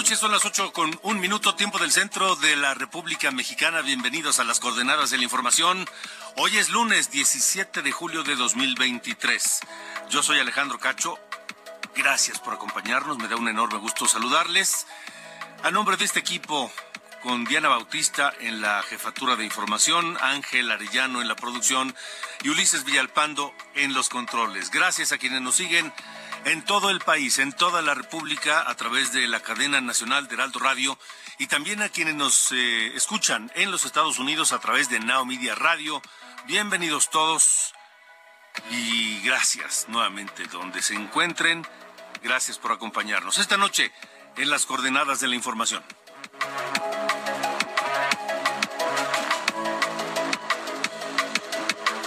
Noches, son las ocho con un minuto, tiempo del centro de la República Mexicana. Bienvenidos a las coordenadas de la información. Hoy es lunes 17 de julio de 2023. Yo soy Alejandro Cacho. Gracias por acompañarnos, me da un enorme gusto saludarles. A nombre de este equipo, con Diana Bautista en la jefatura de información, Ángel Arellano en la producción y Ulises Villalpando en los controles. Gracias a quienes nos siguen en todo el país, en toda la República, a través de la cadena nacional de Heraldo Radio y también a quienes nos eh, escuchan en los Estados Unidos a través de Now Media Radio. Bienvenidos todos y gracias nuevamente donde se encuentren. Gracias por acompañarnos esta noche en las coordenadas de la información.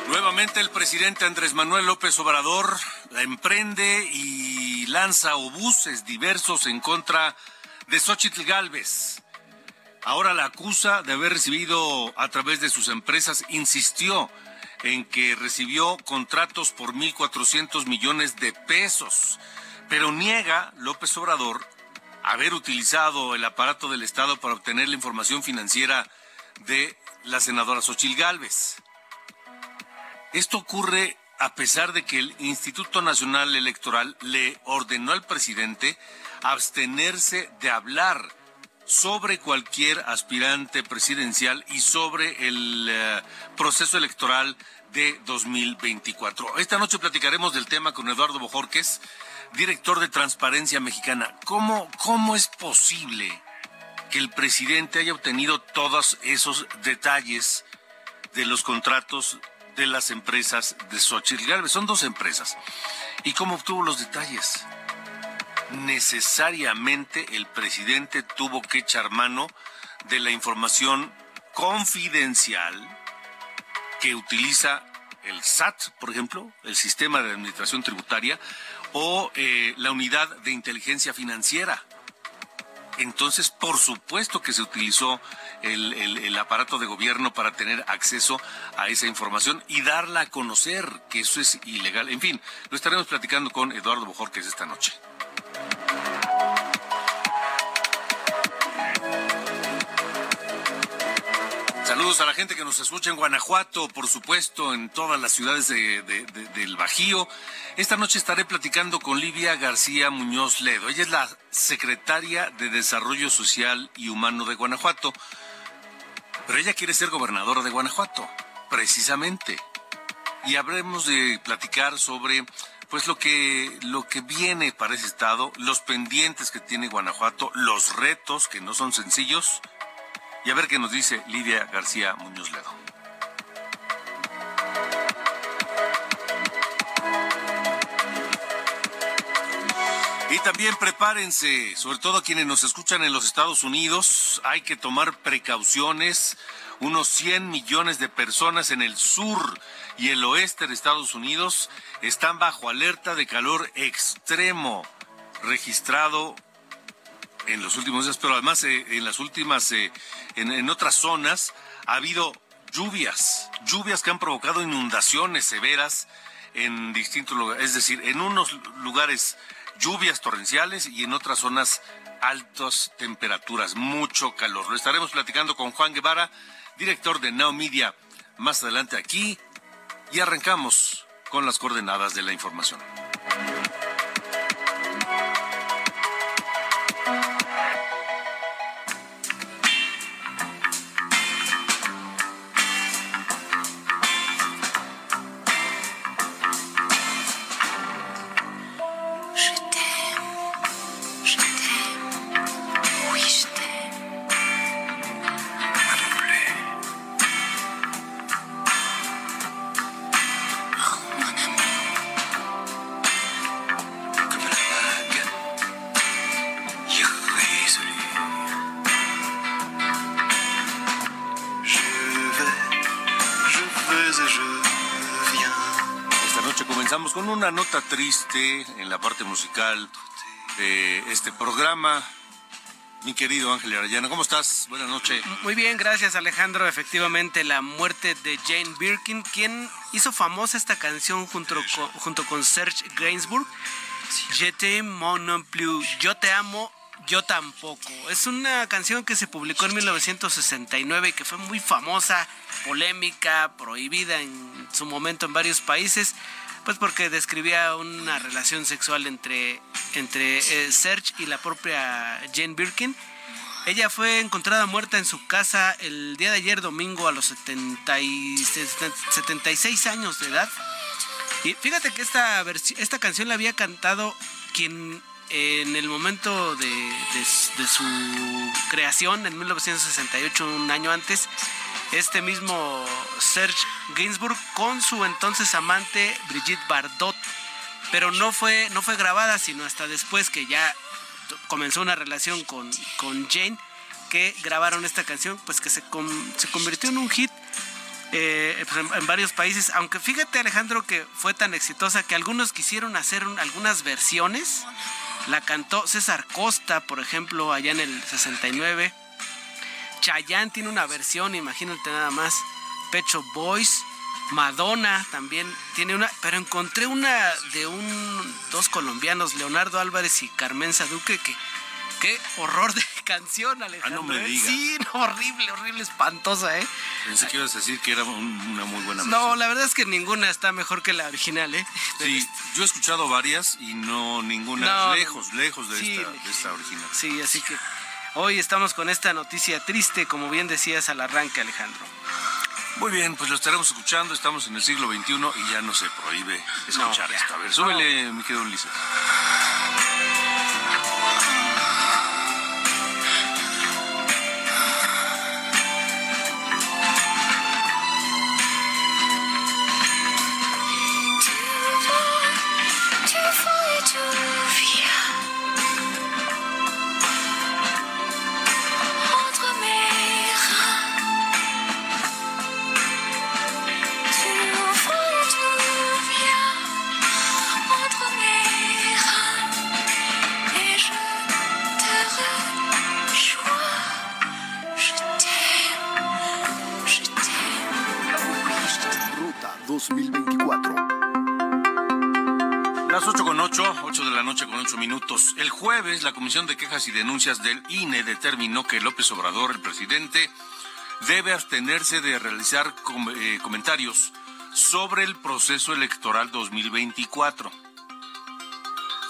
Nuevamente el presidente Andrés Manuel López Obrador la emprende y lanza obuses diversos en contra de Xochitl Galvez. Ahora la acusa de haber recibido a través de sus empresas, insistió en que recibió contratos por 1.400 millones de pesos, pero niega López Obrador haber utilizado el aparato del Estado para obtener la información financiera de la senadora Xochitl Galvez. Esto ocurre a pesar de que el Instituto Nacional Electoral le ordenó al presidente abstenerse de hablar sobre cualquier aspirante presidencial y sobre el eh, proceso electoral de 2024. Esta noche platicaremos del tema con Eduardo Bojorques, director de Transparencia Mexicana. ¿Cómo, cómo es posible que el presidente haya obtenido todos esos detalles de los contratos de las empresas de Xochitl Galvez. Son dos empresas. ¿Y cómo obtuvo los detalles? Necesariamente el presidente tuvo que echar mano de la información confidencial que utiliza el SAT, por ejemplo, el Sistema de Administración Tributaria, o eh, la Unidad de Inteligencia Financiera. Entonces, por supuesto que se utilizó el, el, aparato de gobierno para tener acceso a esa información y darla a conocer, que eso es ilegal. En fin, lo estaremos platicando con Eduardo Bojorques esta noche. Saludos a la gente que nos escucha en Guanajuato, por supuesto, en todas las ciudades del Bajío. Esta noche estaré platicando con Livia García Muñoz Ledo. Ella es la secretaria de Desarrollo Social y Humano de Guanajuato. Pero ella quiere ser gobernadora de Guanajuato, precisamente. Y habremos de platicar sobre pues lo que lo que viene para ese estado, los pendientes que tiene Guanajuato, los retos que no son sencillos y a ver qué nos dice Lidia García Muñoz Ledo. También prepárense, sobre todo quienes nos escuchan en los Estados Unidos, hay que tomar precauciones. Unos 100 millones de personas en el sur y el oeste de Estados Unidos están bajo alerta de calor extremo registrado en los últimos días, pero además eh, en las últimas, eh, en, otras zonas, ha habido lluvias, lluvias que han provocado inundaciones severas en distintos lugares, es decir, en unos lugares lluvias torrenciales y en otras zonas altas temperaturas, mucho calor. Lo estaremos platicando con Juan Guevara, director de Now Media, más adelante aquí y arrancamos con las coordenadas de la información. Triste en la parte musical de este programa. Mi querido Ángel Arayana, ¿cómo estás? Buenas noches. Muy bien, gracias Alejandro. Efectivamente, la muerte de Jane Birkin, quien hizo famosa esta canción junto con, junto con Serge Gainsbourg. Je plus, yo te amo, yo tampoco. Es una canción que se publicó en 1969 y que fue muy famosa, polémica, prohibida en su momento en varios países pues porque describía una relación sexual entre, entre eh, Serge y la propia Jane Birkin. Ella fue encontrada muerta en su casa el día de ayer domingo a los 76 años de edad. Y fíjate que esta, esta canción la había cantado quien en el momento de, de, su creación, en 1968, un año antes, este mismo Serge Gainsbourg con su entonces amante Brigitte Bardot. Pero no fue, no fue grabada, sino hasta después que ya comenzó una relación con, con Jane, que grabaron esta canción, pues que se, se convirtió en un hit eh, pues en, varios países. Aunque fíjate Alejandro que fue tan exitosa que algunos quisieron hacer algunas versiones. La cantó César Costa, por ejemplo, allá en el 69. Chayanne tiene una versión, imagínate nada más. Pecho Boys. Madonna también tiene una, pero encontré una de un dos colombianos, Leonardo Álvarez y Carmen Saduque, que qué horror de canción, Alejandro. Ah, no me ¿eh? digas. Sí, horrible, horrible, espantosa, ¿eh? Pensé que ibas a decir que era una muy buena versión. No, la verdad es que ninguna está mejor que la original, ¿eh? Sí, yo he escuchado varias y no ninguna lejos, lejos de, esta, de esta original. Sí, así que Hoy estamos con esta noticia triste, como bien decías al arranque, Alejandro. Muy bien, pues lo estaremos escuchando. Estamos en el siglo XXI y ya no se prohíbe escuchar esto. A ver, súbele, mi querido Ulises. La Comisión de Quejas y Denuncias del INE determinó que López Obrador, el presidente, debe abstenerse de realizar eh, comentarios sobre el proceso electoral 2024.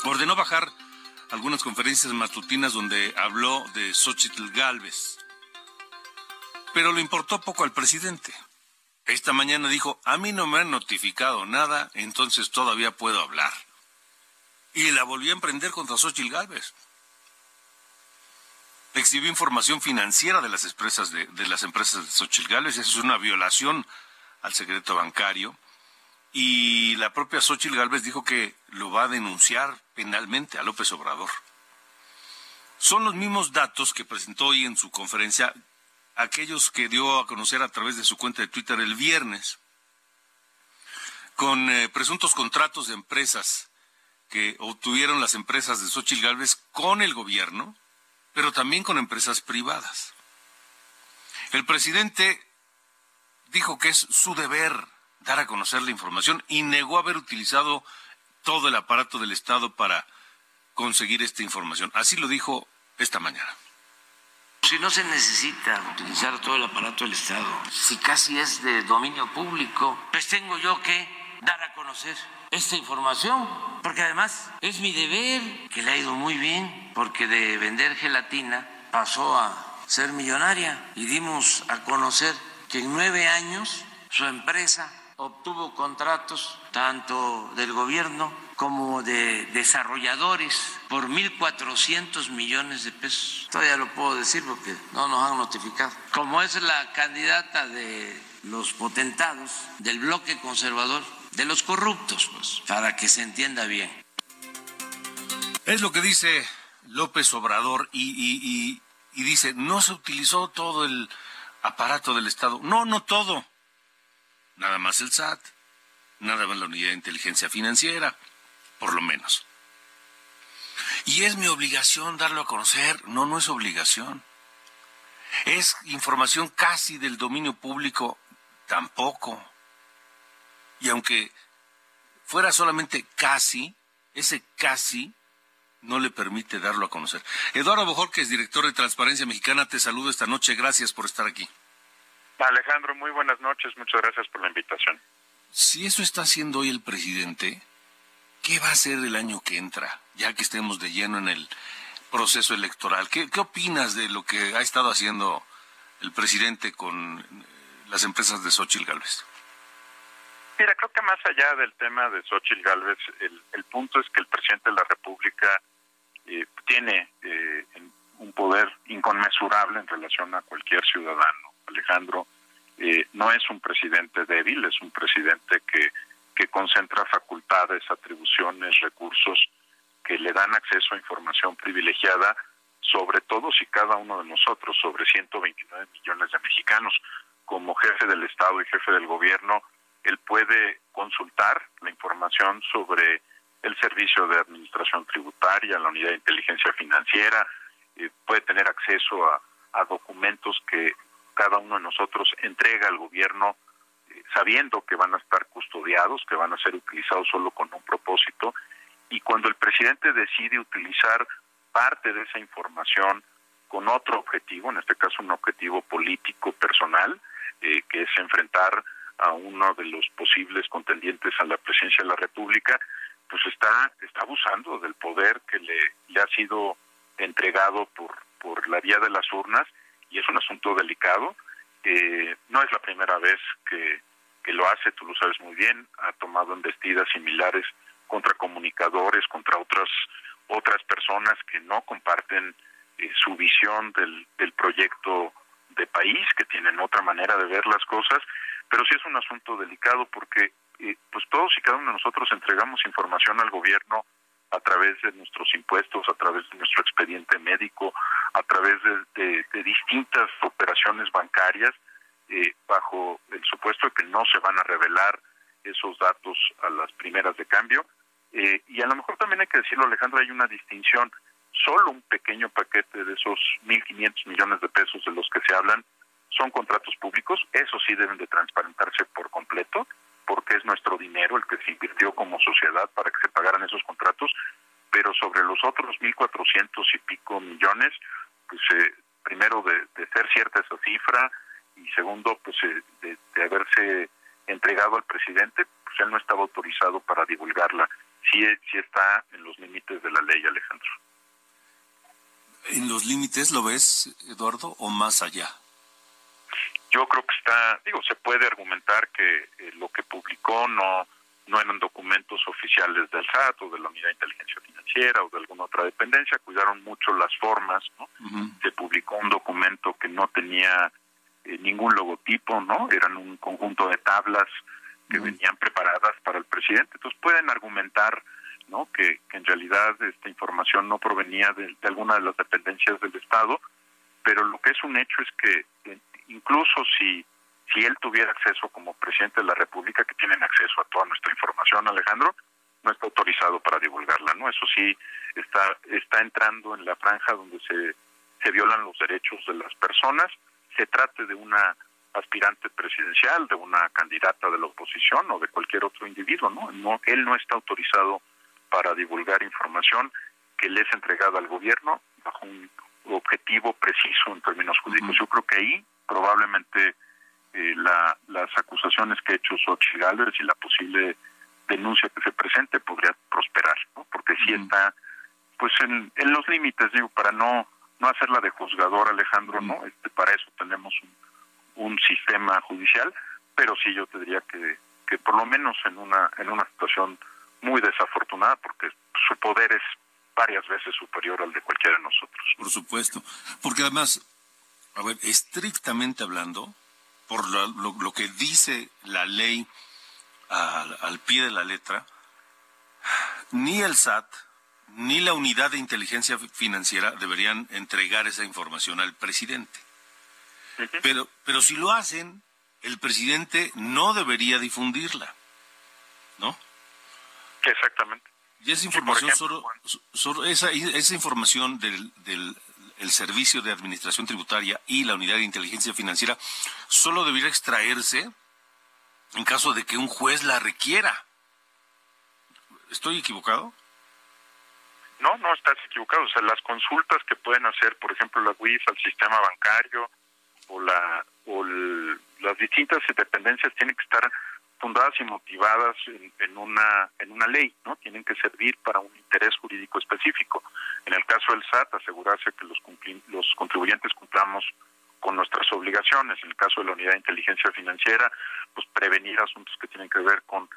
Ordenó bajar algunas conferencias matutinas donde habló de Xochitl Galvez. Pero le importó poco al presidente. Esta mañana dijo, a mí no me han notificado nada, entonces todavía puedo hablar y la volvió a emprender contra Xochitl Galvez. Exhibió información financiera de las empresas de, las empresas de Xochitl Galvez, eso es una violación al secreto bancario. Y la propia Xochitl Galvez dijo que lo va a denunciar penalmente a López Obrador. Son los mismos datos que presentó hoy en su conferencia aquellos que dio a conocer a través de su cuenta de Twitter el viernes, con eh, presuntos contratos de empresas que obtuvieron las empresas de Xochitl Galvez con el gobierno, pero también con empresas privadas. El presidente dijo que es su deber dar a conocer la información y negó haber utilizado todo el aparato del Estado para conseguir esta información. Así lo dijo esta mañana. Si no se necesita utilizar todo el aparato del Estado, si casi es de dominio público, pues tengo yo que dar a conocer esta información, porque además es mi deber, que le ha ido muy bien, porque de vender gelatina pasó a ser millonaria y dimos a conocer que en nueve años su empresa obtuvo contratos tanto del gobierno como de desarrolladores por 1.400 millones de pesos. Todavía lo puedo decir porque no nos han notificado. Como es la candidata de los potentados del bloque conservador, de los corruptos, pues, para que se entienda bien. Es lo que dice López Obrador y, y dice, no se utilizó todo el aparato del Estado. No, no todo. Nada más el SAT. nada más la unidad de inteligencia financiera, por lo menos. Y es mi obligación darlo a conocer. No, no es obligación. Es información casi del dominio público, tampoco. Y aunque fuera solamente casi, ese casi no le permite darlo a conocer. Eduardo Bojorquez, director de Transparencia Mexicana, te saludo esta noche. Gracias por estar aquí. Alejandro, muy buenas noches. Muchas gracias por la invitación. Si eso está haciendo hoy el presidente, ¿qué va a hacer el año que entra? Ya que estemos de lleno en el proceso electoral. ¿Qué, qué opinas de lo que ha estado haciendo el presidente con eh, las empresas de Xochitl Gálvez? Mira, creo que más allá del tema de Xochitl Gálvez, el, el punto es que el presidente de la República eh, tiene eh, un poder inconmensurable en relación a cualquier ciudadano. Alejandro eh, no es un presidente débil, es un presidente que, que concentra facultades, atribuciones, recursos que le dan acceso a información privilegiada sobre todos y cada uno de nosotros, sobre 129 millones de mexicanos. Como jefe del Estado y jefe del gobierno, él puede consultar la información sobre el servicio de administración tributaria, la unidad de inteligencia financiera, eh, puede tener acceso a, documentos que cada uno de nosotros entrega al gobierno eh, sabiendo que van a estar custodiados, que van a ser utilizados solo con un propósito. Y cuando el presidente decide utilizar parte de esa información con otro objetivo, en este caso un objetivo político personal, eh, que es enfrentar a uno de los posibles contendientes a la presidencia de la República, pues está, está abusando del poder que le, ha sido entregado por, por la vía de las urnas y es un asunto delicado. Eh, no es la primera vez que, que lo hace, tú lo sabes muy bien, ha tomado embestidas similares contra comunicadores, contra otras otras personas que no comparten eh, su visión del, del proyecto de país, que tienen otra manera de ver las cosas, pero sí es un asunto delicado porque eh, pues todos y cada uno de nosotros entregamos información al gobierno a través de nuestros impuestos, a través de nuestro expediente médico, a través de, distintas operaciones bancarias, eh, bajo el supuesto de que no se van a revelar esos datos a las primeras de cambio. Eh, y a lo mejor también hay que decirlo, Alejandro, hay una distinción. Solo un pequeño paquete de esos 1.500 millones de pesos de los que se hablan son contratos públicos, eso sí deben de transparentarse por completo, porque es nuestro dinero el que se invirtió como sociedad para que se pagaran esos contratos, pero sobre los otros 1.400 y pico millones, pues eh, primero de, ser cierta esa cifra y segundo, pues eh, de, de, haberse entregado al presidente, pues él no estaba autorizado para divulgarla. Sí, sí está en los límites de la ley, Alejandro. ¿En los límites lo ves, Eduardo, o más allá? Yo creo que está, digo, se puede argumentar que eh, lo que publicó no no eran documentos oficiales del SAT o de la Unidad de Inteligencia Financiera o de alguna otra dependencia, cuidaron mucho las formas, ¿no? Se publicó un documento que no tenía eh, ningún logotipo, ¿no? Eran un conjunto de tablas que venían preparadas para el presidente. Entonces pueden argumentar, ¿no? Que, que en realidad esta información no provenía de, de alguna de las dependencias del Estado, pero lo que es un hecho es que incluso si, si él tuviera acceso como presidente de la República, que tienen acceso a toda nuestra información, Alejandro, no está autorizado para divulgarla, ¿no? Eso sí está está entrando en la franja donde se se violan los derechos de las personas, se trate de una aspirante presidencial, de una candidata de la oposición o de cualquier otro individuo, ¿no? no él no está autorizado para divulgar información que le es entregada al gobierno bajo un objetivo preciso en términos jurídicos. Yo creo que ahí probablemente eh, las acusaciones que ha hecho Xochitl Gálvez y la posible denuncia que se presente podría prosperar, ¿no? porque sí está pues en, los límites, digo, para no no hacerla de juzgador, Alejandro, ¿no? Este, para eso tenemos un, un sistema judicial, pero sí yo te diría que, que por lo menos en una en una situación muy desafortunada, porque su poder es varias veces superior al de cualquiera de nosotros. Por supuesto, porque además a ver, estrictamente hablando, por lo, que dice la ley al, pie de la letra, ni el SAT ni la unidad de inteligencia financiera deberían entregar esa información al presidente. Pero, pero si lo hacen, el presidente no debería difundirla. ¿no? Exactamente. Y esa información, solo, esa, esa información del, del el Servicio de Administración Tributaria y la Unidad de Inteligencia Financiera solo debiera extraerse en caso de que un juez la requiera. ¿Estoy equivocado? No, no estás equivocado. O sea, las consultas que pueden hacer, por ejemplo, la UIF al sistema bancario o, la, o las distintas dependencias tienen que estar fundadas y motivadas en, una en una ley, ¿no? Tienen que servir para un interés jurídico específico. En el caso del SAT, asegurarse que los los contribuyentes cumplamos con nuestras obligaciones. En el caso de la Unidad de Inteligencia Financiera, pues prevenir asuntos que tienen que ver con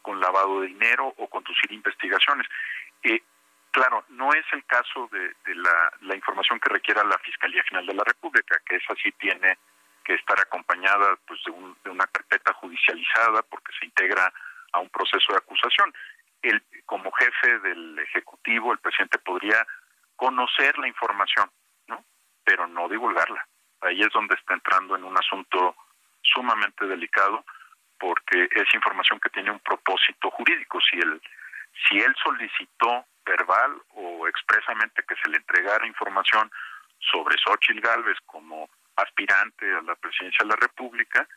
con lavado de dinero o conducir investigaciones. Eh, claro, no es el caso de, la, la información que requiera la Fiscalía General de la República, que esa sí tiene que estar acompañada pues de, una carpeta judicializada porque se integra a un proceso de acusación. El, como jefe del Ejecutivo, el presidente podría conocer la información, ¿no? pero no divulgarla. Ahí es donde está entrando en un asunto sumamente delicado porque es información que tiene un propósito jurídico. Si él, si él solicitó verbal o expresamente que se le entregara información sobre Xochitl Galvez como aspirante a la presidencia de la República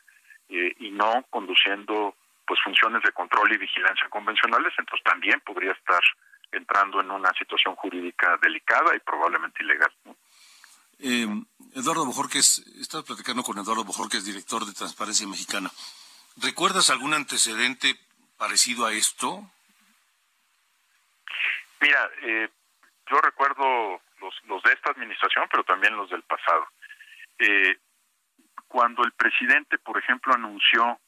eh, y no conduciendo pues funciones de control y vigilancia convencionales, entonces también podría estar entrando en una situación jurídica delicada y probablemente ilegal. Eh, Eduardo Bojorquez, estaba platicando con Eduardo Bojorquez, director de Transparencia Mexicana. ¿Recuerdas algún antecedente parecido a esto? Mira, eh, yo recuerdo los, los de esta administración, pero también los del pasado. Eh, cuando el presidente, por ejemplo, anunció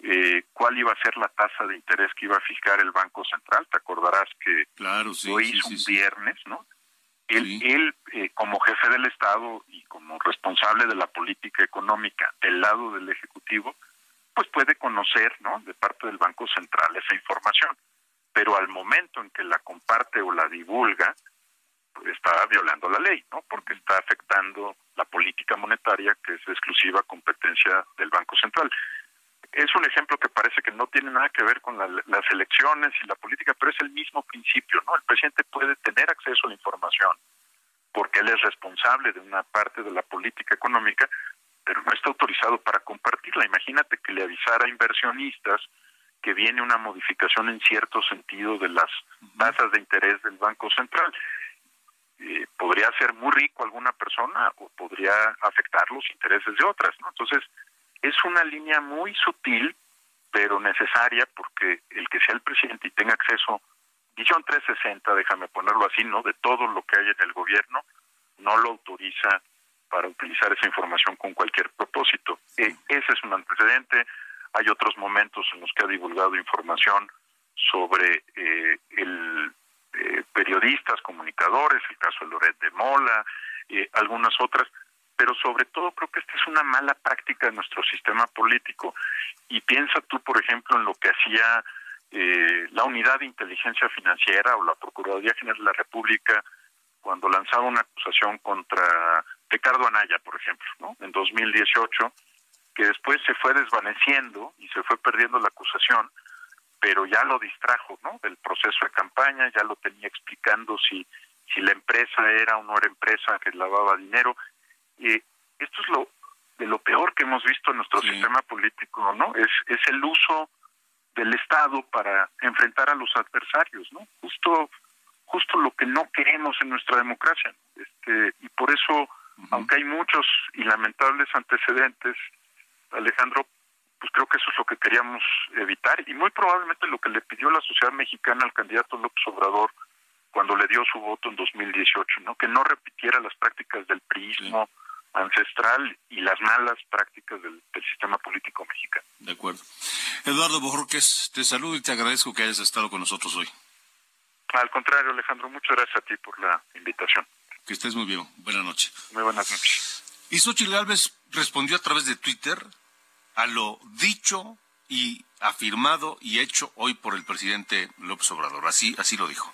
eh, cuál iba a ser la tasa de interés que iba a fijar el Banco Central, te acordarás que claro, lo hizo un viernes, ¿no? Él, él eh, como jefe del Estado y como responsable de la política económica del lado del Ejecutivo, pues puede conocer, ¿no? De parte del Banco Central esa información. Pero al momento en que la comparte o la divulga, está violando la ley, ¿no? Porque está afectando la política monetaria que es exclusiva competencia del Banco Central. Es un ejemplo que parece que no tiene nada que ver con las elecciones y la política, pero es el mismo principio, ¿no? El presidente puede tener acceso a la información porque él es responsable de una parte de la política económica, pero no está autorizado para compartirla. Imagínate que le avisara a inversionistas que viene una modificación en cierto sentido de las tasas de interés del Banco Central. Eh, podría ser muy rico alguna persona o podría afectar los intereses de otras, ¿no? Entonces, es una línea muy sutil, pero necesaria, porque el que sea el presidente y tenga acceso, visión 360, déjame ponerlo así, ¿no? De todo lo que hay en el gobierno, no lo autoriza para utilizar esa información con cualquier propósito. Eh, ese es un antecedente. Hay otros momentos en los que ha divulgado información sobre eh, el eh, periodistas, comunicadores, el caso de Loret de Mola, eh, algunas otras, pero sobre todo creo que esta es una mala práctica de nuestro sistema político. Y piensa tú, por ejemplo, en lo que hacía eh, la Unidad de Inteligencia Financiera o la Procuraduría General de la República cuando lanzaba una acusación contra Ricardo Anaya, por ejemplo, ¿no? en 2018, que después se fue desvaneciendo y se fue perdiendo la acusación pero ya lo distrajo, ¿no? Del proceso de campaña, ya lo tenía explicando si si la empresa era o no era empresa que lavaba dinero. y esto es lo de lo peor que hemos visto en nuestro sistema político, ¿no? Es es el uso del Estado para enfrentar a los adversarios, ¿no? Justo justo lo que no queremos en nuestra democracia. Este y por eso, aunque hay muchos y lamentables antecedentes, Alejandro, pues creo que eso es lo que queríamos evitar y muy probablemente lo que le pidió la sociedad mexicana al candidato López Obrador cuando le dio su voto en 2018, ¿no? Que no repitiera las prácticas del priismo ancestral y las malas prácticas del, sistema político mexicano. De acuerdo. Eduardo Bojorquez, te saludo y te agradezco que hayas estado con nosotros hoy. Al contrario, Alejandro, muchas gracias a ti por la invitación. Que estés muy bien. Buenas noches. Muy buenas noches. Y Xochitl Gálvez respondió a través de Twitter a lo dicho y afirmado y hecho hoy por el presidente López Obrador. Así, así lo dijo.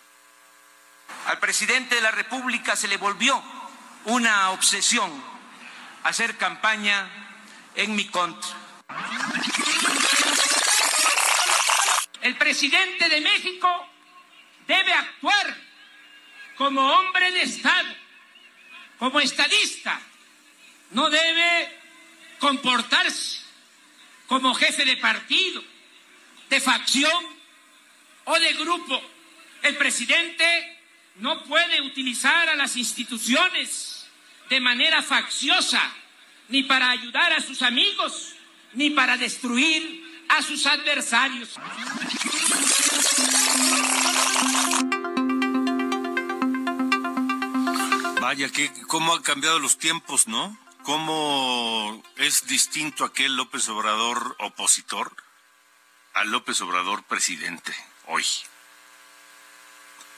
Al presidente de la República se le volvió una obsesión hacer campaña en mi contra. El presidente de México debe actuar como hombre de Estado, como estadista. No debe comportarse como jefe de partido, de facción o de grupo. El presidente no puede utilizar a las instituciones de manera facciosa, ni para ayudar a sus amigos, ni para destruir a sus adversarios. Vaya, que cómo han cambiado los tiempos, ¿no? ¿Cómo es distinto aquel López Obrador opositor al López Obrador presidente hoy?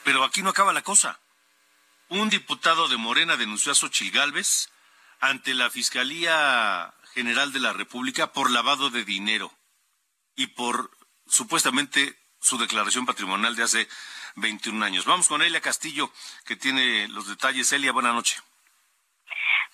Pero aquí no acaba la cosa. Un diputado de Morena denunció a Xochil Gálvez ante la Fiscalía General de la República por lavado de dinero y por supuestamente su declaración patrimonial de hace 21 años. Vamos con Elia Castillo, que tiene los detalles. Elia, buena noche.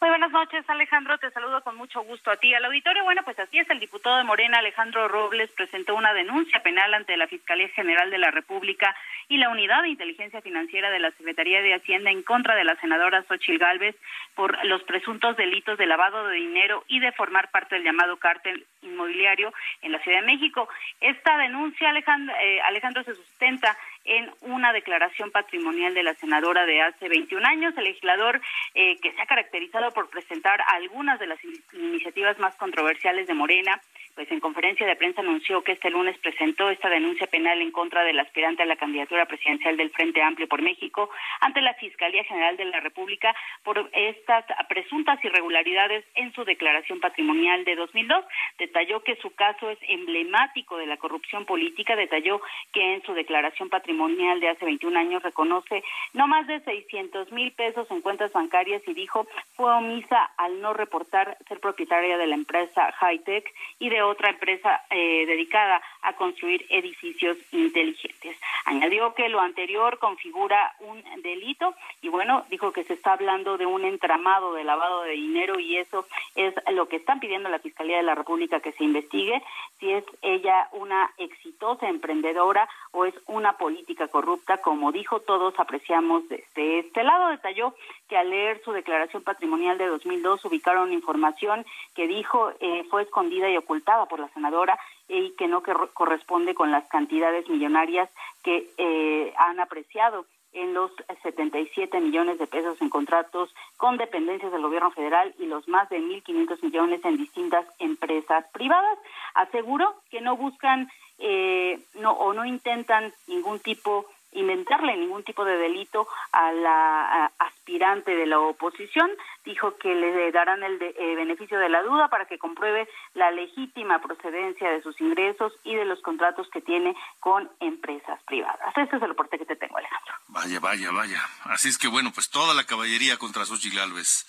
Muy buenas noches, Alejandro. Te saludo con mucho gusto a ti. Al auditorio, bueno, pues así es. El diputado de Morena, Alejandro Robles, presentó una denuncia penal ante la Fiscalía General de la República y la Unidad de Inteligencia Financiera de la Secretaría de Hacienda en contra de la senadora Xochil Gálvez por los presuntos delitos de lavado de dinero y de formar parte del llamado cártel inmobiliario en la Ciudad de México. Esta denuncia, eh, Alejandro se sustenta en una declaración patrimonial de la senadora de hace 21 años, el legislador eh, que se ha caracterizado por presentar algunas de las iniciativas más controversiales de Morena, pues en conferencia de prensa anunció que este lunes presentó esta denuncia penal en contra del aspirante a la candidatura presidencial del Frente Amplio por México ante la Fiscalía General de la República por estas presuntas irregularidades en su declaración patrimonial de 2002. Detalló que su caso es emblemático de la corrupción política, detalló que en su declaración patrimonial de hace 21 años reconoce no más de 600 mil pesos en cuentas bancarias y dijo fue omisa al no reportar ser propietaria de la empresa Hightech y de otra empresa eh, dedicada a construir edificios inteligentes. Añadió que lo anterior configura un delito y bueno, dijo que se está hablando de un entramado de lavado de dinero y eso es lo que están pidiendo la Fiscalía de la República que se investigue si es ella una exitosa emprendedora o es una política corrupta, como dijo, todos apreciamos desde este lado. Detalló que al leer su declaración patrimonial de 2002 ubicaron información que dijo eh, fue escondida y ocultada por la senadora y que no corresponde con las cantidades millonarias que eh, han apreciado en los 77 millones de pesos en contratos con dependencias del gobierno federal y los más de 1.500 millones en distintas empresas privadas. Aseguró que no buscan eh, no, o no intentan ningún tipo inventarle ningún tipo de delito a la aspirante de la oposición. Dijo que le darán el eh, beneficio de la duda para que compruebe la legítima procedencia de sus ingresos y de los contratos que tiene con empresas privadas. Ese es el reporte que te tengo, Alejandro. Vaya, vaya, vaya. Así es que bueno, pues toda la caballería contra Xochitl Gálvez.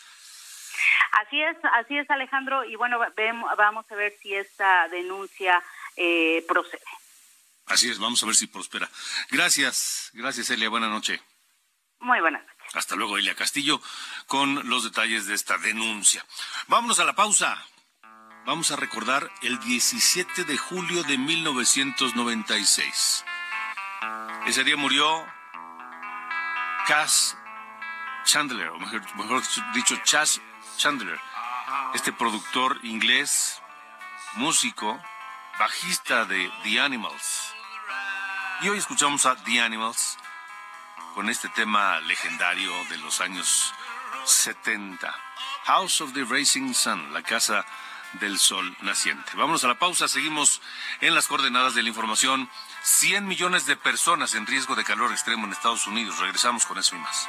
Así es, así es, Alejandro. Y bueno, vamos a ver si esta denuncia eh, procede. Así es, vamos a ver si prospera. Gracias, gracias Elia, buena noche. Muy buenas noches. Hasta luego, Elia Castillo, con los detalles de esta denuncia. Vámonos a la pausa. Vamos a recordar el 17 de julio de 1996. Ese día murió Cass Chandler, o mejor, mejor dicho, Chas Chandler, este productor inglés, músico, bajista de The Animals. Y hoy escuchamos a The Animals con este tema legendario de los años 70. House of the Racing Sun, la casa del sol naciente. Vámonos a la pausa, seguimos en las coordenadas de la información. 100 millones de personas en riesgo de calor extremo en Estados Unidos. Regresamos con eso y más.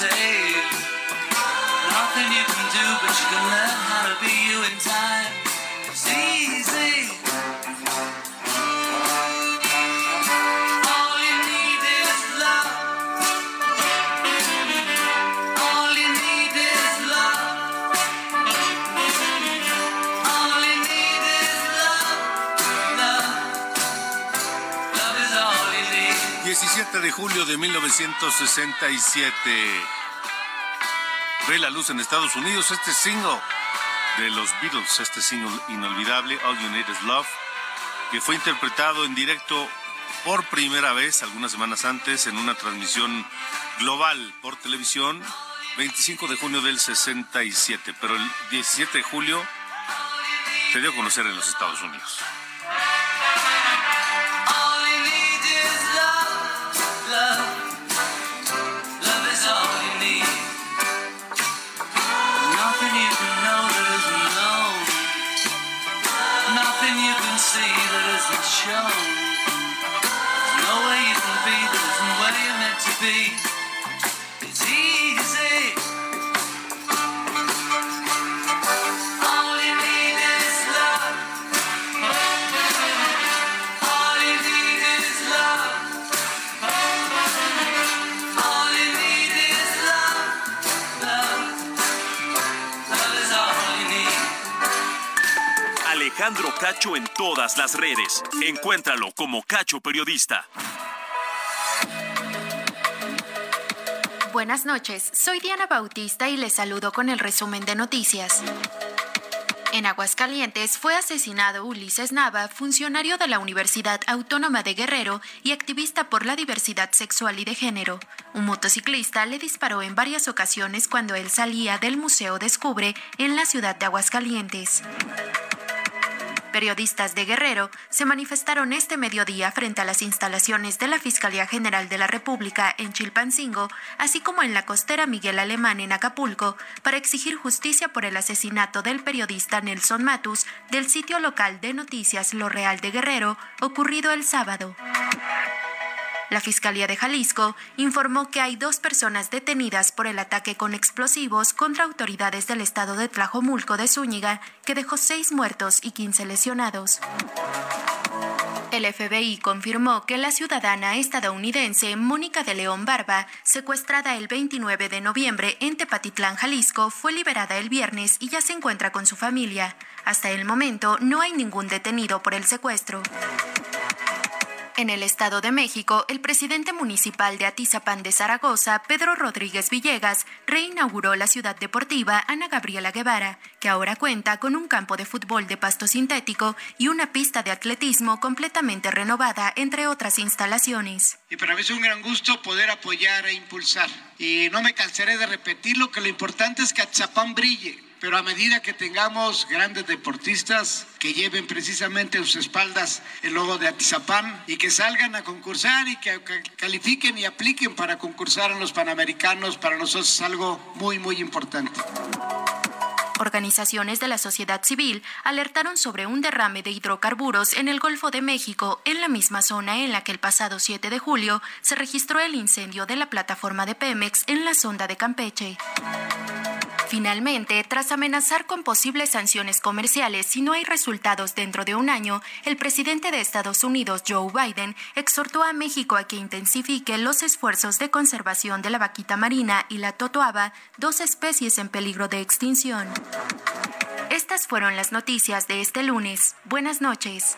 Nothing you can do, but you can learn how to be you in time. de julio de 1967. Ve la luz en Estados Unidos este single de los Beatles, este single inolvidable, All You Need Is Love, que fue interpretado en directo por primera vez algunas semanas antes en una transmisión global por televisión, 25 de junio del 67, pero el 17 de julio se dio a conocer en los Estados Unidos. show. Alejandro Cacho en todas las redes. Encuéntralo como Cacho Periodista. Buenas noches, soy Diana Bautista y les saludo con el resumen de noticias. En Aguascalientes fue asesinado Ulises Nava, funcionario de la Universidad Autónoma de Guerrero y activista por la diversidad sexual y de género. Un motociclista le disparó en varias ocasiones cuando él salía del Museo Descubre en la ciudad de Aguascalientes. Periodistas de Guerrero se manifestaron este mediodía frente a las instalaciones de la Fiscalía General de la República en Chilpancingo, así como en la costera Miguel Alemán en Acapulco, para exigir justicia por el asesinato del periodista Nelson Matus del sitio local de noticias Lo Real de Guerrero, ocurrido el sábado. La Fiscalía de Jalisco informó que hay dos personas detenidas por el ataque con explosivos contra autoridades del estado de Tlajomulco de Zúñiga, que dejó seis muertos y 15 lesionados. El FBI confirmó que la ciudadana estadounidense Mónica de León Barba, secuestrada el 29 de noviembre en Tepatitlán, Jalisco, fue liberada el viernes y ya se encuentra con su familia. Hasta el momento no hay ningún detenido por el secuestro. En el Estado de México, el presidente municipal de Atizapán de Zaragoza, Pedro Rodríguez Villegas, reinauguró la ciudad deportiva Ana Gabriela Guevara, que ahora cuenta con un campo de fútbol de pasto sintético y una pista de atletismo completamente renovada, entre otras instalaciones. Y para mí es un gran gusto poder apoyar e impulsar. Y no me cansaré de repetirlo, que lo importante es que Atizapán brille pero a medida que tengamos grandes deportistas que lleven precisamente en sus espaldas el logo de Atizapán y que salgan a concursar y que califiquen y apliquen para concursar en los Panamericanos, para nosotros es algo muy, muy importante. Organizaciones de la sociedad civil alertaron sobre un derrame de hidrocarburos en el Golfo de México, en la misma zona en la que el pasado 7 de julio se registró el incendio de la plataforma de Pemex en la sonda de Campeche. Finalmente, tras amenazar con posibles sanciones comerciales si no hay resultados dentro de un año, el presidente de Estados Unidos, Joe Biden, exhortó a México a que intensifique los esfuerzos de conservación de la vaquita marina y la totoaba, dos especies en peligro de extinción. Estas fueron las noticias de este lunes. Buenas noches.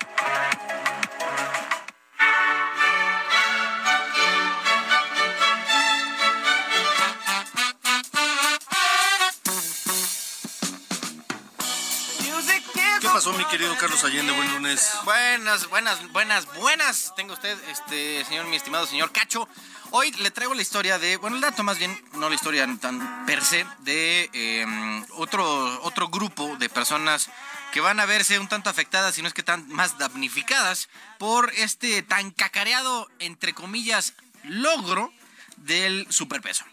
Pasó, mi querido Carlos Allende? Buen lunes. Buenas, buenas, buenas, buenas. Tengo usted, este, señor, mi estimado señor Cacho. Hoy le traigo la historia de, bueno, el dato más bien, no la historia tan per se, de em, otro, otro grupo de personas que van a verse un tanto afectadas, si no es que tan más damnificadas, por este tan cacareado, entre comillas, logro del superpeso.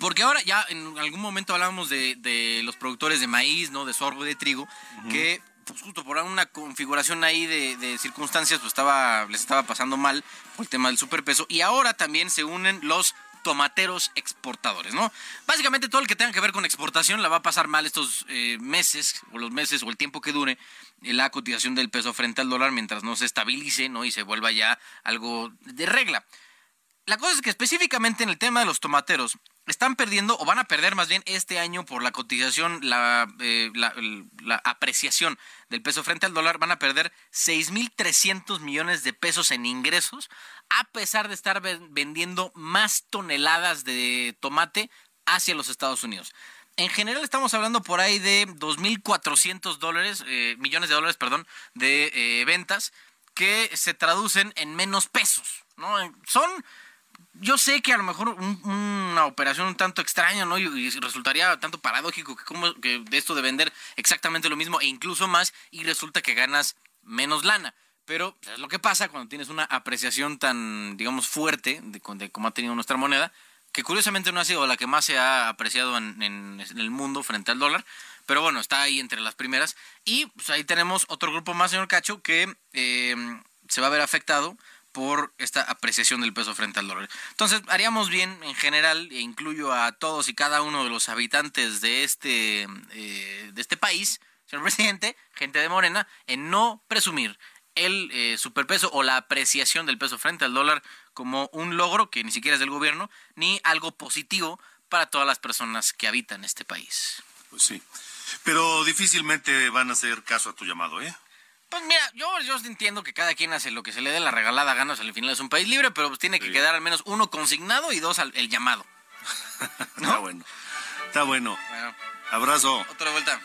Porque ahora ya en algún momento hablábamos de, los productores de maíz, ¿no? De sorgo de trigo, que pues justo por una configuración ahí de, circunstancias, pues estaba, les estaba pasando mal por el tema del superpeso. Y ahora también se unen los tomateros exportadores, ¿no? Básicamente todo el que tenga que ver con exportación la va a pasar mal estos eh, meses, o los meses, o el tiempo que dure la cotización del peso frente al dólar mientras no se estabilice, ¿no? Y se vuelva ya algo de regla. La cosa es que específicamente en el tema de los tomateros, están perdiendo o van a perder más bien este año por la cotización, la, eh, apreciación del peso frente al dólar, van a perder 6.300 millones de pesos en ingresos, a pesar de estar vendiendo más toneladas de tomate hacia los Estados Unidos. En general estamos hablando por ahí de 2.400 dólares, eh, millones de dólares, perdón, de eh, ventas que se traducen en menos pesos. ¿no? Son yo sé que a lo mejor una operación un tanto extraña, ¿no? Y, resultaría tanto paradójico que, como, que esto de vender exactamente lo mismo e incluso más y resulta que ganas menos lana. Pero pues, es lo que pasa cuando tienes una apreciación tan, digamos, fuerte de, de cómo ha tenido nuestra moneda, que curiosamente no ha sido la que más se ha apreciado en, el mundo frente al dólar, pero bueno, está ahí entre las primeras. Y pues, ahí tenemos otro grupo más, señor Cacho, que eh, se va a ver afectado por esta apreciación del peso frente al dólar. Entonces, haríamos bien en general, e incluyo a todos y cada uno de los habitantes de este, eh, de este país, señor presidente, gente de Morena, en no presumir el eh, superpeso o la apreciación del peso frente al dólar como un logro que ni siquiera es del gobierno, ni algo positivo para todas las personas que habitan este país. Pues sí, pero difícilmente van a hacer caso a tu llamado, ¿eh? Pues mira, yo, yo entiendo que cada quien hace lo que se le dé la regalada gana, al final es un país libre, pero pues tiene que quedar al menos uno consignado y dos al, el llamado. Está bueno. Está bueno. Abrazo. Otra vuelta.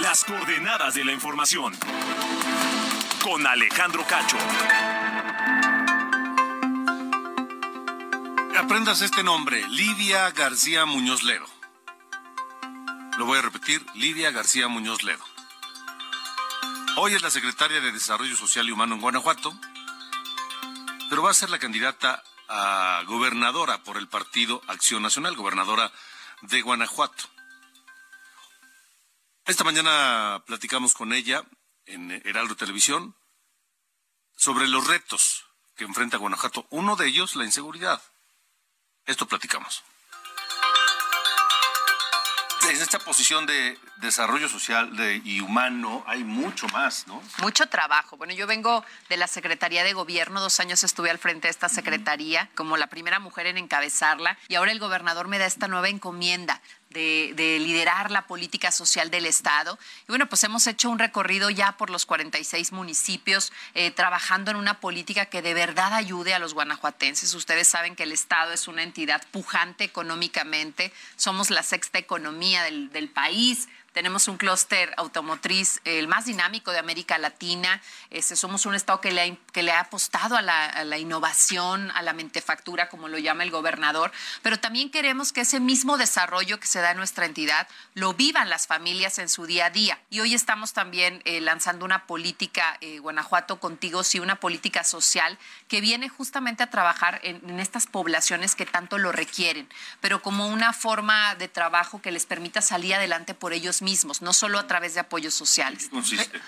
Las coordenadas de la información. Con Alejandro Cacho. Aprendas este nombre, Lidia García Muñoz Ledo. Lo voy a repetir, Lidia García Muñoz Ledo. Hoy es la secretaria de Desarrollo Social y Humano en Guanajuato, pero va a ser la candidata a gobernadora por el partido Acción Nacional, gobernadora de Guanajuato. Esta mañana platicamos con ella en Heraldo Televisión sobre los retos que enfrenta Guanajuato. Uno de ellos, la inseguridad. Esto platicamos. en esta posición de desarrollo social de, y humano hay mucho más, ¿no? Mucho trabajo. Bueno, yo vengo de la Secretaría de Gobierno, dos años estuve al frente de esta secretaría como la primera mujer en encabezarla y ahora el gobernador me da esta nueva encomienda de, liderar la política social del Estado. Y bueno, pues hemos hecho un recorrido ya por los 46 municipios, eh, trabajando en una política que de verdad ayude a los guanajuatenses. Ustedes saben que el Estado es una entidad pujante económicamente, somos la sexta economía del, del país tenemos un clúster automotriz, el más dinámico de América Latina. Este, somos un estado que le, ha, apostado a la, a la, innovación, a la mentefactura, como lo llama el gobernador. Pero también queremos que ese mismo desarrollo que se da en nuestra entidad lo vivan las familias en su día a día. Y hoy estamos también eh, lanzando una política, eh, Guanajuato Contigo, sí, una política social que viene justamente a trabajar en, en estas poblaciones que tanto lo requieren, pero como una forma de trabajo que les permita salir adelante por ellos mismos, no solo a través de apoyos sociales. Consiste.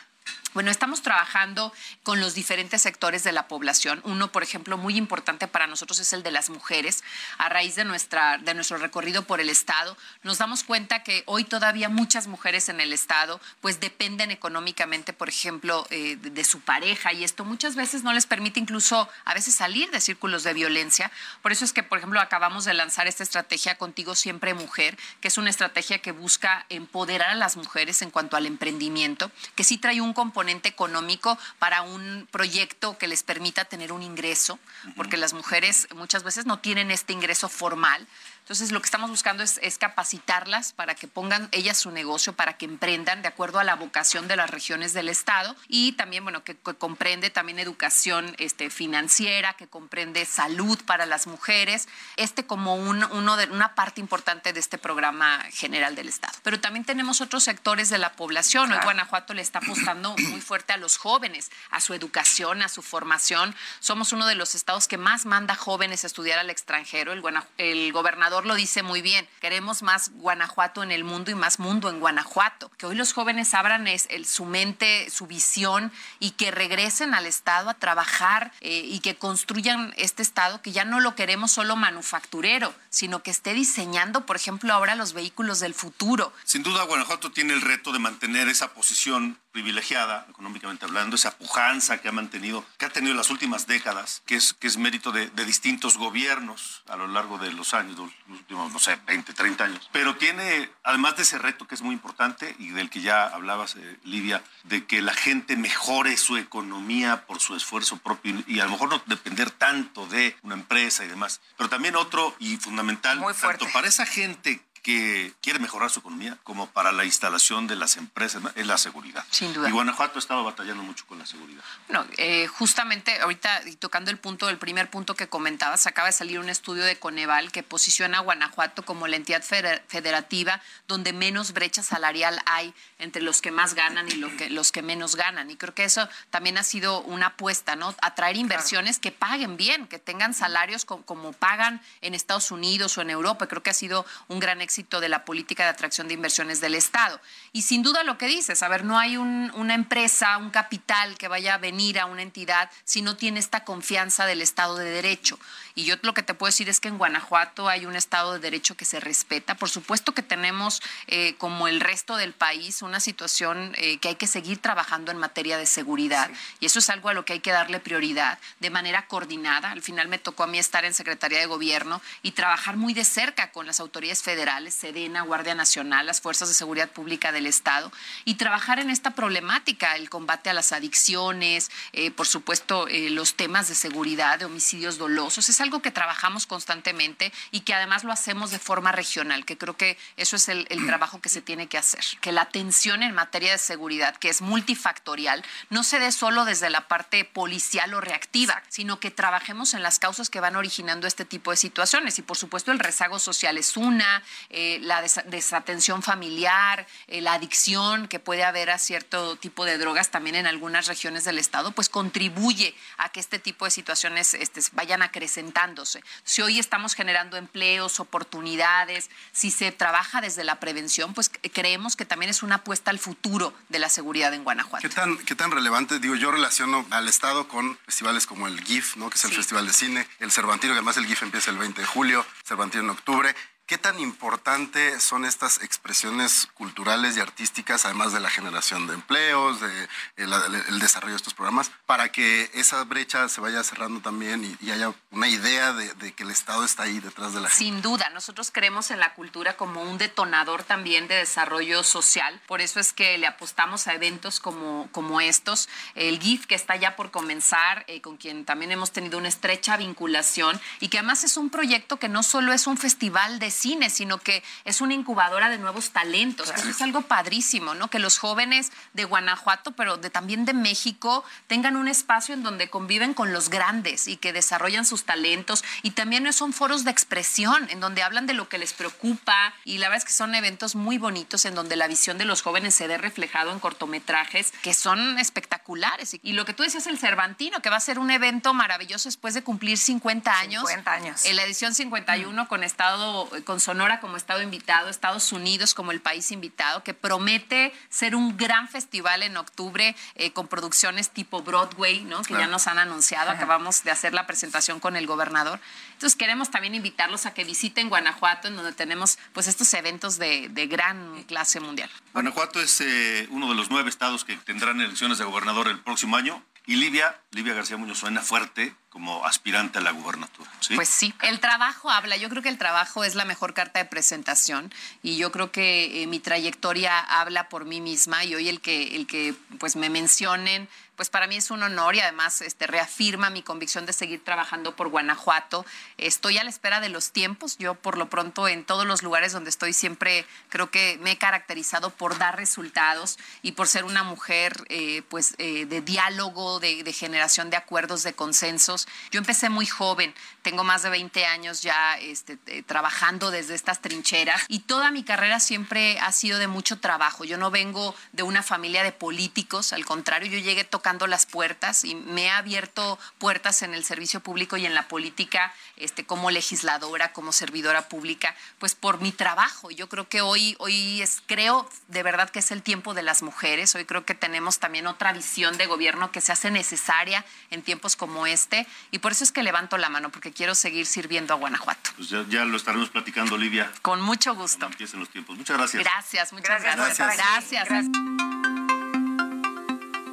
Bueno, estamos trabajando con los diferentes sectores de la población. Uno, por ejemplo, muy importante para nosotros es el de las mujeres. A raíz de, nuestra, de nuestro recorrido por el Estado, nos damos cuenta que hoy todavía muchas mujeres en el Estado pues dependen económicamente, por ejemplo, eh, de, de, su pareja y esto muchas veces no les permite incluso a veces salir de círculos de violencia. Por eso es que, por ejemplo, acabamos de lanzar esta estrategia Contigo Siempre Mujer, que es una estrategia que busca empoderar a las mujeres en cuanto al emprendimiento, que sí trae un componente económico para un proyecto que les permita tener un ingreso, porque las mujeres muchas veces no tienen este ingreso formal. Entonces, lo que estamos buscando es, es, capacitarlas para que pongan ellas su negocio, para que emprendan de acuerdo a la vocación de las regiones del Estado y también, bueno, que, que comprende también educación este, financiera, que comprende salud para las mujeres, este como un, uno de, una parte importante de este programa general del Estado. Pero también tenemos otros sectores de la población. Claro. Hoy Guanajuato le está apostando muy fuerte a los jóvenes, a su educación, a su formación. Somos uno de los estados que más manda jóvenes a estudiar al extranjero. El, el gobernador lo dice muy bien, queremos más Guanajuato en el mundo y más mundo en Guanajuato. Que hoy los jóvenes abran es, el, su mente, su visión y que regresen al Estado a trabajar eh, y que construyan este Estado que ya no lo queremos solo manufacturero, sino que esté diseñando, por ejemplo, ahora los vehículos del futuro. Sin duda, Guanajuato tiene el reto de mantener esa posición privilegiada, económicamente hablando, esa pujanza que ha mantenido, que ha tenido las últimas décadas, que es, que es mérito de, de distintos gobiernos a lo largo de los años, los últimos, no sé, 20, 30 años. Pero tiene, además de ese reto que es muy importante y del que ya hablabas, eh, Lidia, de que la gente mejore su economía por su esfuerzo propio y a lo mejor no depender tanto de una empresa y demás. Pero también otro y fundamental, tanto para esa gente que quiere mejorar su economía como para la instalación de las empresas es la seguridad. Sin duda. Y Guanajuato ha estado batallando mucho con la seguridad. Bueno, eh, justamente ahorita y tocando el punto, el primer punto que comentabas, acaba de salir un estudio de Coneval que posiciona a Guanajuato como la entidad federativa donde menos brecha salarial hay entre los que más ganan y lo que, los que menos ganan. Y creo que eso también ha sido una apuesta, ¿no? Atraer inversiones claro. que paguen bien, que tengan salarios como, como pagan en Estados Unidos o en Europa. Creo que ha sido un gran éxito de la política de atracción de inversiones del Estado. Y sin duda lo que dices, a ver, no hay un, una empresa, un capital que vaya a venir a una entidad si no tiene esta confianza del Estado de Derecho. Y yo lo que te puedo decir es que en Guanajuato hay un Estado de Derecho que se respeta. Por supuesto que tenemos, eh, como el resto del país, una situación eh, que hay que seguir trabajando en materia de seguridad. Sí. Y eso es algo a lo que hay que darle prioridad de manera coordinada. Al final me tocó a mí estar en Secretaría de Gobierno y trabajar muy de cerca con las autoridades federales, Sedena, Guardia Nacional, las Fuerzas de Seguridad Pública del Estado, y trabajar en esta problemática, el combate a las adicciones, eh, por supuesto, eh, los temas de seguridad, de homicidios dolosos. Es algo que trabajamos constantemente y que además lo hacemos de forma regional, que creo que eso es el, el trabajo que se tiene que hacer. Que la atención en materia de seguridad, que es multifactorial, no se dé solo desde la parte policial o reactiva, sino que trabajemos en las causas que van originando este tipo de situaciones. Y por supuesto el rezago social es una, eh, la des desatención familiar, eh, la adicción que puede haber a cierto tipo de drogas también en algunas regiones del Estado, pues contribuye a que este tipo de situaciones este, vayan acrecentándose. Si hoy estamos generando empleos, oportunidades, si se trabaja desde la prevención, pues creemos que también es una apuesta al futuro de la seguridad en Guanajuato. ¿Qué tan, qué tan relevante? Digo, yo relaciono al Estado con festivales como el GIF, ¿no? que es el sí. Festival de Cine, el Cervantino, que además el GIF empieza el 20 de julio, Cervantino en octubre. ¿Qué tan importante son estas expresiones culturales y artísticas, además de la generación de empleos, de el, desarrollo de estos programas, para que esa brecha se vaya cerrando también y, haya una idea de, que el Estado está ahí detrás de la gente? Sin duda, nosotros creemos en la cultura como un detonador también de desarrollo social. Por eso es que le apostamos a eventos como, como estos. El GIF que está ya por comenzar, eh, con quien también hemos tenido una estrecha vinculación y que además es un proyecto que no solo es un festival de cine, sino que es una incubadora de nuevos talentos. Eso es algo padrísimo, ¿no? Que los jóvenes de Guanajuato, pero de, también de México, tengan un espacio en donde conviven con los grandes y que desarrollan sus talentos. Y también son foros de expresión, en donde hablan de lo que les preocupa. Y la verdad es que son eventos muy bonitos en donde la visión de los jóvenes se ve reflejado en cortometrajes que son espectaculares. Y lo que tú decías, el Cervantino, que va a ser un evento maravilloso después de cumplir 50 años. 50 años. En la edición 51 con Estado, con Sonora como Estado invitado, Estados Unidos como el país invitado, que promete ser un gran festival en octubre eh, con producciones tipo Broadway, ¿no? que ya nos han anunciado. Acabamos de hacer la presentación con el gobernador. Entonces queremos también invitarlos a que visiten Guanajuato, en donde tenemos pues estos eventos de, gran clase mundial. Guanajuato es eh, uno de los nueve estados que tendrán elecciones de gobernador el próximo año. Y Livia, Livia García Muñoz suena fuerte como aspirante a la gubernatura. Pues sí, el trabajo habla. Yo creo que el trabajo es la mejor carta de presentación y yo creo que eh, mi trayectoria habla por mí misma y hoy el que, el que pues me mencionen pues para mí es un honor y además este, reafirma mi convicción de seguir trabajando por Guanajuato. Estoy a la espera de los tiempos. Yo por lo pronto en todos los lugares donde estoy siempre creo que me he caracterizado por dar resultados y por ser una mujer eh, pues eh, de diálogo, de, generación de acuerdos, de consensos. Yo empecé muy joven, tengo más de 20 años ya este, eh, trabajando desde estas trincheras y toda mi carrera siempre ha sido de mucho trabajo. Yo no vengo de una familia de políticos, al contrario, yo llegué tocando las puertas y me ha abierto puertas en el servicio público y en la política este, como legisladora, como servidora pública, pues por mi trabajo. Yo creo que hoy, hoy es, creo de verdad que es el tiempo de las mujeres. Hoy creo que tenemos también otra visión de gobierno que se hace necesaria en tiempos como este y por eso es que levanto la mano porque quiero seguir sirviendo a Guanajuato. Pues ya, lo estaremos platicando, Olivia. Con mucho gusto. Empiecen los tiempos. Muchas gracias. Gracias, muchas gracias. gracias.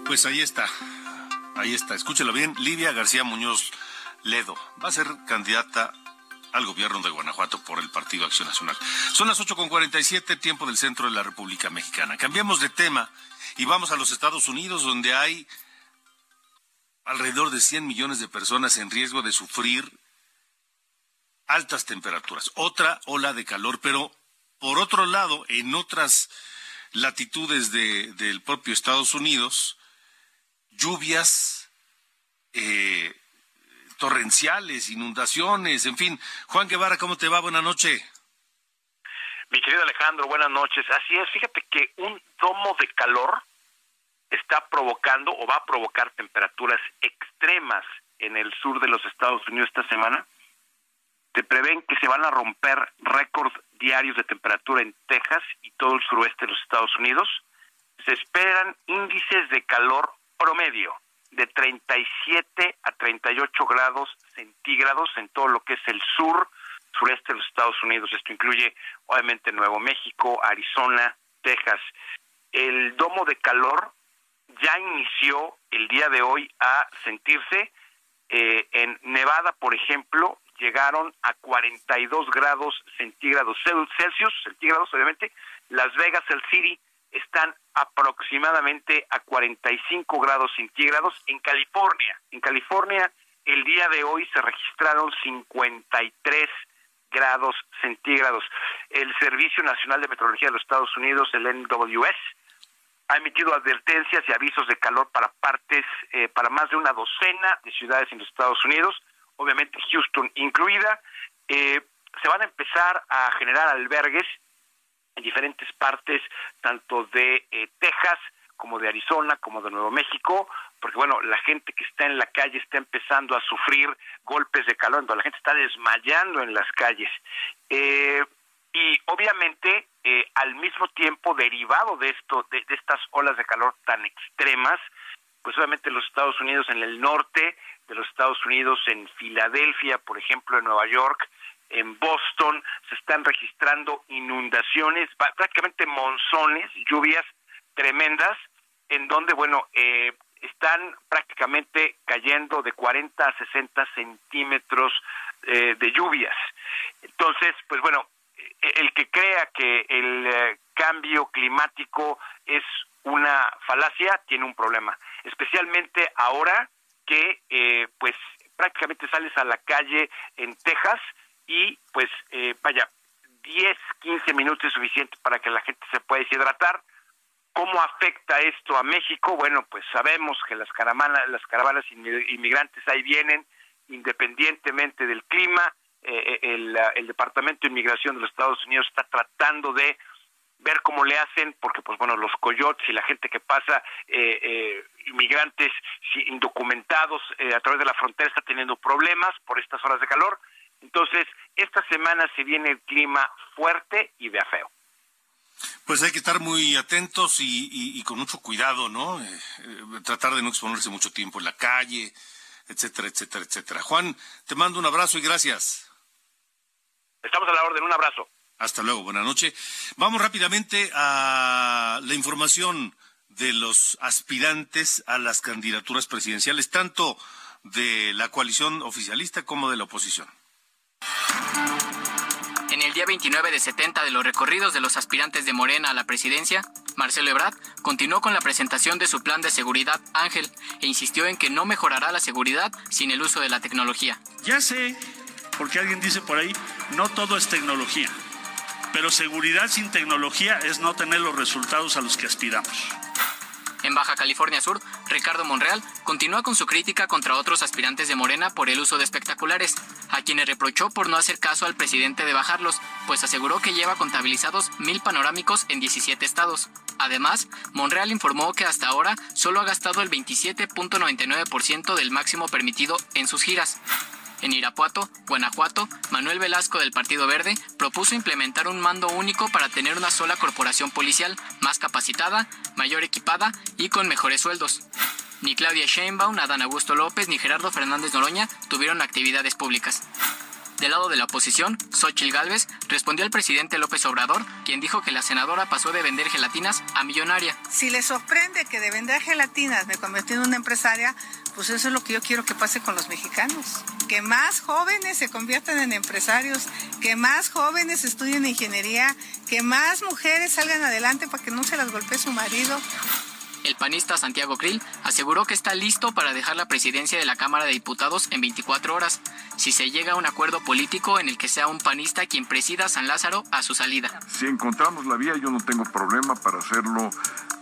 Pues ahí está, ahí está, escúchelo bien, Livia García Muñoz Ledo va a ser candidata al gobierno de Guanajuato por el Partido Acción Nacional. Son las 8.47, tiempo del centro de la República Mexicana. Cambiamos de tema y vamos a los Estados Unidos, donde hay alrededor de 100 millones de personas en riesgo de sufrir altas temperaturas, otra ola de calor, pero por otro lado, en otras latitudes de, del propio Estados Unidos, lluvias eh, torrenciales, inundaciones, en fin. Juan Guevara, ¿cómo te va? Buenas noches. Mi querido Alejandro, buenas noches. Así es, fíjate que un domo de calor está provocando o va a provocar temperaturas extremas en el sur de los Estados Unidos esta semana. Se prevén que se van a romper récords diarios de temperatura en Texas y todo el suroeste de los Estados Unidos. Se esperan índices de calor promedio de 37 a 38 grados centígrados en todo lo que es el sur, sureste de los Estados Unidos. Esto incluye obviamente Nuevo México, Arizona, Texas. El domo de calor ya inició el día de hoy a sentirse. Eh, en Nevada, por ejemplo, llegaron a 42 grados centígrados Celsius, centígrados obviamente. Las Vegas, el City, están aproximadamente a 45 grados centígrados en California. En California el día de hoy se registraron 53 grados centígrados. El Servicio Nacional de Meteorología de los Estados Unidos, el NWS, ha emitido advertencias y avisos de calor para partes, eh, para más de una docena de ciudades en los Estados Unidos, obviamente Houston incluida. Eh, se van a empezar a generar albergues en diferentes partes, tanto de eh, Texas como de Arizona, como de Nuevo México, porque bueno, la gente que está en la calle está empezando a sufrir golpes de calor, entonces la gente está desmayando en las calles. Eh, y obviamente, eh, al mismo tiempo, derivado de esto, de, estas olas de calor tan extremas, pues obviamente los Estados Unidos en el norte de los Estados Unidos, en Filadelfia, por ejemplo, en Nueva York, en Boston, se están registrando inundaciones, prácticamente monzones, lluvias tremendas, en donde, bueno, eh, están prácticamente cayendo de 40 a 60 centímetros eh, de lluvias. Entonces, pues bueno, el que crea que el eh, cambio climático es una falacia tiene un problema, especialmente ahora que eh, pues prácticamente sales a la calle en Texas y pues eh, vaya 10, 15 minutos es suficiente para que la gente se pueda deshidratar. ¿Cómo afecta esto a México? Bueno, pues sabemos que las caravanas, las caravanas inmigrantes ahí vienen, independientemente del clima. Eh, el, el Departamento de Inmigración de los Estados Unidos está tratando de ver cómo le hacen, porque pues bueno, los coyotes y la gente que pasa, eh, eh, inmigrantes indocumentados eh, a través de la frontera está teniendo problemas por estas horas de calor. Entonces, esta semana se viene el clima fuerte y de feo. Pues hay que estar muy atentos y, con mucho cuidado, ¿no? tratar de no exponerse mucho tiempo en la calle, etcétera, etcétera, etcétera. Juan, te mando un abrazo y gracias. Estamos a la orden, un abrazo. Hasta luego, buenas noches. Vamos rápidamente a la información de los aspirantes a las candidaturas presidenciales, tanto de la coalición oficialista como de la oposición. En el día 29 de 70 de los recorridos de los aspirantes de Morena a la presidencia, Marcelo Ebrard continuó con la presentación de su plan de seguridad Ángel e insistió en que no mejorará la seguridad sin el uso de la tecnología. Ya sé, porque alguien dice por ahí, no todo es tecnología. Pero seguridad sin tecnología es no tener los resultados a los que aspiramos. En Baja California Sur, Ricardo Monreal continúa con su crítica contra otros aspirantes de Morena por el uso de espectaculares, a quienes reprochó por no hacer caso al presidente de bajarlos, pues aseguró que lleva contabilizados mil panorámicos en 17 estados. Además, Monreal informó que hasta ahora solo ha gastado el 27.99% del máximo permitido en sus giras. En Irapuato, Guanajuato, Manuel Velasco del Partido Verde propuso implementar un mando único para tener una sola corporación policial más capacitada, mayor equipada y con mejores sueldos. Ni Claudia Sheinbaum, Adán Augusto López ni Gerardo Fernández Noroña tuvieron actividades públicas. Del lado de la oposición, Xochil Gálvez respondió al presidente López Obrador, quien dijo que la senadora pasó de vender gelatinas a millonaria. Si le sorprende que de vender gelatinas me convertí en una empresaria, pues eso es lo que yo quiero que pase con los mexicanos. Que más jóvenes se conviertan en empresarios, que más jóvenes estudien ingeniería, que más mujeres salgan adelante para que no se las golpee su marido. El panista Santiago Krill aseguró que está listo para dejar la presidencia de la Cámara de Diputados en 24 horas, si se llega a un acuerdo político en el que sea un panista quien presida San Lázaro a su salida. Si encontramos la vía, yo no tengo problema para hacerlo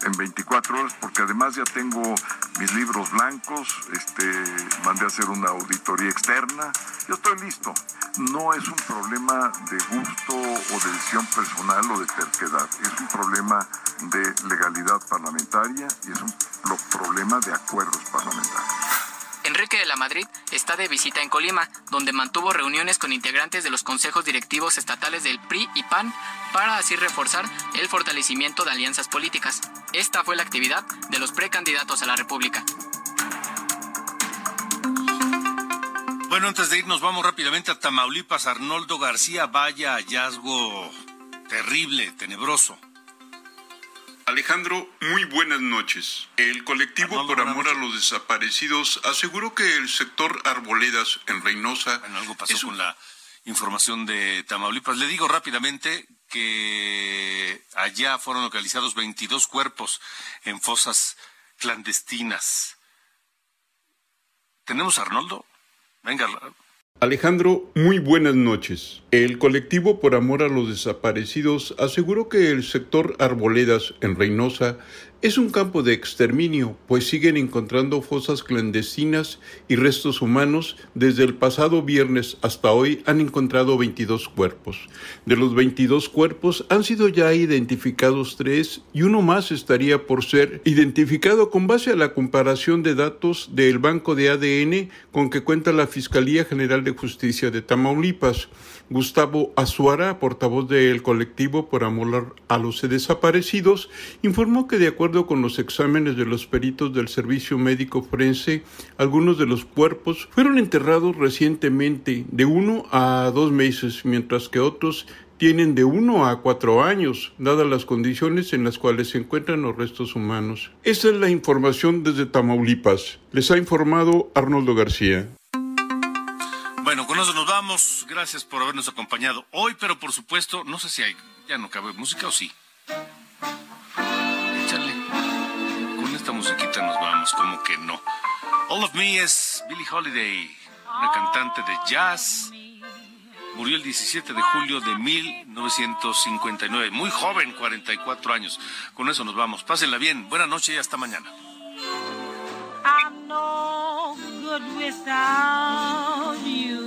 en 24 horas, porque además ya tengo mis libros blancos, este, mandé a hacer una auditoría externa, yo estoy listo. No es un problema de gusto o de decisión personal o de terquedad, es un problema de legalidad parlamentaria y es un problema de acuerdos parlamentarios. Enrique de la Madrid está de visita en Colima, donde mantuvo reuniones con integrantes de los consejos directivos estatales del PRI y PAN para así reforzar el fortalecimiento de alianzas políticas. Esta fue la actividad de los precandidatos a la República. Bueno, antes de irnos, vamos rápidamente a Tamaulipas. Arnoldo García, vaya hallazgo terrible, tenebroso. Alejandro, muy buenas noches. El colectivo por amor a los desaparecidos aseguró que el sector Arboledas en Reynosa... Bueno, algo pasó con la información de Tamaulipas. Le digo rápidamente que allá fueron localizados 22 cuerpos en fosas clandestinas. ¿Tenemos a Arnoldo? Venga, Alejandro, muy buenas noches. El colectivo por amor a los desaparecidos aseguró que el sector Arboledas en Reynosa es un campo de exterminio, pues siguen encontrando fosas clandestinas y restos humanos. Desde el pasado viernes hasta hoy han encontrado 22 cuerpos. De los 22 cuerpos han sido ya identificados tres y uno más estaría por ser identificado con base a la comparación de datos del banco de ADN con que cuenta la Fiscalía General de Justicia de Tamaulipas. Gustavo Azuara, portavoz del colectivo por amor a los desaparecidos, informó que de acuerdo acuerdo con los exámenes de los peritos del Servicio Médico Forense, algunos de los cuerpos fueron enterrados recientemente de uno a dos meses, mientras que otros tienen de uno a cuatro años, dadas las condiciones en las cuales se encuentran los restos humanos. Esta es la información desde Tamaulipas. Les ha informado Arnoldo García. Bueno, con eso nos vamos. Gracias por habernos acompañado hoy, pero por supuesto, no sé si hay, ya no cabe música o sí. Esta musiquita nos vamos, como que no. All of Me es Billie Holiday, una cantante de jazz. Murió el 17 de julio de 1959. Muy joven, 44 años. Con eso nos vamos. Pásenla bien. Buenas noches y hasta mañana. I'm good without you.